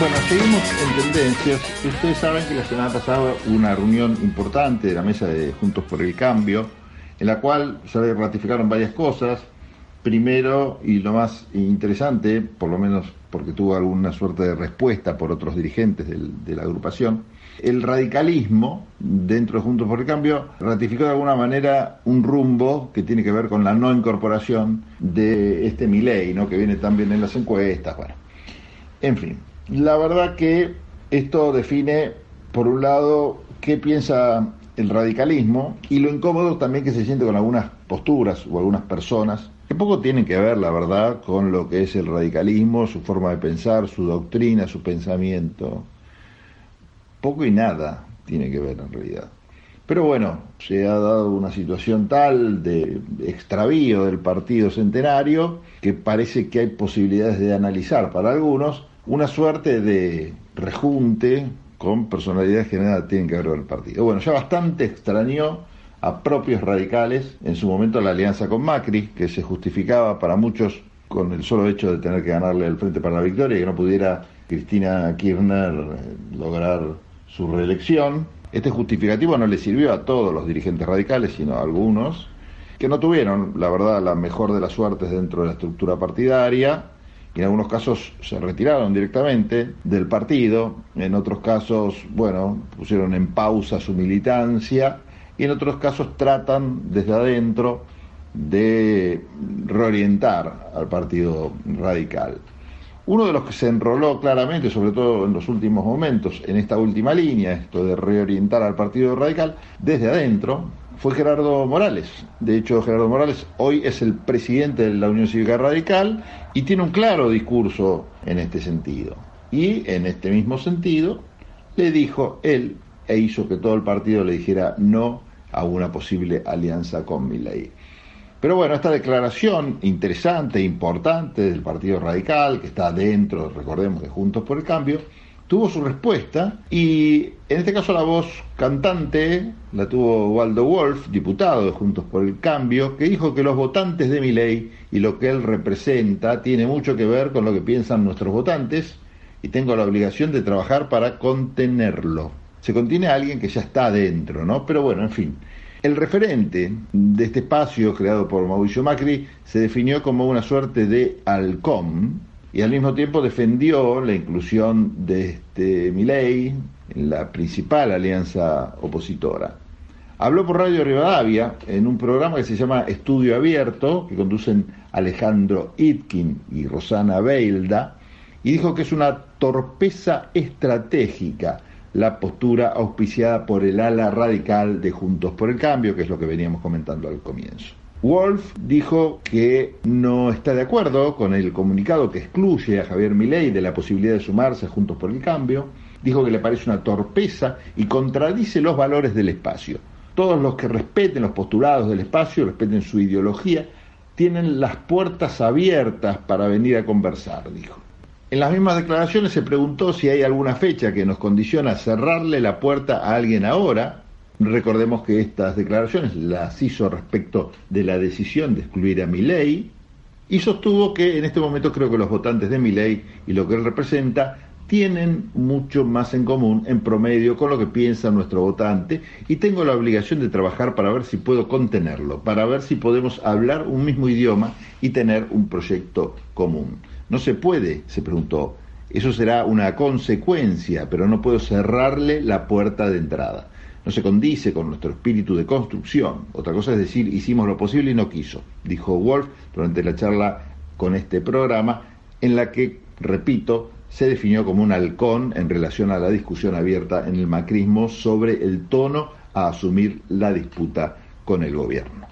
Bueno, seguimos en tendencias. Ustedes saben que la semana pasada hubo una reunión importante de la mesa de Juntos por el Cambio, en la cual se ratificaron varias cosas. Primero, y lo más interesante, por lo menos porque tuvo alguna suerte de respuesta por otros dirigentes de la agrupación, el radicalismo dentro de Juntos por el Cambio ratificó de alguna manera un rumbo que tiene que ver con la no incorporación de este Milei, ¿no? que viene también en las encuestas. Bueno, en fin, la verdad que esto define, por un lado, qué piensa el radicalismo y lo incómodo también que se siente con algunas posturas o algunas personas que poco tienen que ver, la verdad, con lo que es el radicalismo, su forma de pensar, su doctrina, su pensamiento. Poco y nada tiene que ver en realidad. Pero bueno, se ha dado una situación tal de extravío del partido centenario que parece que hay posibilidades de analizar para algunos una suerte de rejunte con personalidades que nada tienen que ver con el partido. Bueno, ya bastante extrañó a propios radicales en su momento la alianza con Macri, que se justificaba para muchos con el solo hecho de tener que ganarle el Frente para la Victoria y que no pudiera Cristina Kirchner eh, lograr su reelección. Este justificativo no le sirvió a todos los dirigentes radicales, sino a algunos, que no tuvieron, la verdad, la mejor de las suertes dentro de la estructura partidaria, y en algunos casos se retiraron directamente del partido, en otros casos, bueno, pusieron en pausa su militancia, y en otros casos tratan desde adentro de reorientar al partido radical. Uno de los que se enroló claramente, sobre todo en los últimos momentos, en esta última línea, esto de reorientar al Partido Radical, desde adentro, fue Gerardo Morales. De hecho, Gerardo Morales hoy es el presidente de la Unión Cívica Radical y tiene un claro discurso en este sentido. Y en este mismo sentido, le dijo él e hizo que todo el partido le dijera no a una posible alianza con Milei. Pero bueno, esta declaración interesante, importante del Partido Radical, que está dentro, recordemos, de Juntos por el Cambio, tuvo su respuesta y en este caso la voz cantante la tuvo Waldo Wolf, diputado de Juntos por el Cambio, que dijo que los votantes de mi ley y lo que él representa tiene mucho que ver con lo que piensan nuestros votantes y tengo la obligación de trabajar para contenerlo. Se contiene a alguien que ya está dentro, ¿no? Pero bueno, en fin. El referente de este espacio creado por Mauricio Macri se definió como una suerte de halcón y al mismo tiempo defendió la inclusión de este Milei en la principal alianza opositora. Habló por Radio Rivadavia en un programa que se llama Estudio Abierto, que conducen Alejandro Itkin y Rosana Beilda, y dijo que es una torpeza estratégica la postura auspiciada por el ala radical de Juntos por el Cambio, que es lo que veníamos comentando al comienzo. Wolf dijo que no está de acuerdo con el comunicado que excluye a Javier Milei de la posibilidad de sumarse Juntos por el Cambio, dijo que le parece una torpeza y contradice los valores del espacio. Todos los que respeten los postulados del espacio, respeten su ideología, tienen las puertas abiertas para venir a conversar, dijo. En las mismas declaraciones se preguntó si hay alguna fecha que nos condiciona cerrarle la puerta a alguien ahora. Recordemos que estas declaraciones las hizo respecto de la decisión de excluir a Milei y sostuvo que en este momento creo que los votantes de Milei y lo que él representa tienen mucho más en común en promedio con lo que piensa nuestro votante y tengo la obligación de trabajar para ver si puedo contenerlo, para ver si podemos hablar un mismo idioma y tener un proyecto común. No se puede, se preguntó. Eso será una consecuencia, pero no puedo cerrarle la puerta de entrada. No se condice con nuestro espíritu de construcción. Otra cosa es decir, hicimos lo posible y no quiso, dijo Wolf durante la charla con este programa, en la que, repito, se definió como un halcón en relación a la discusión abierta en el macrismo sobre el tono a asumir la disputa con el gobierno.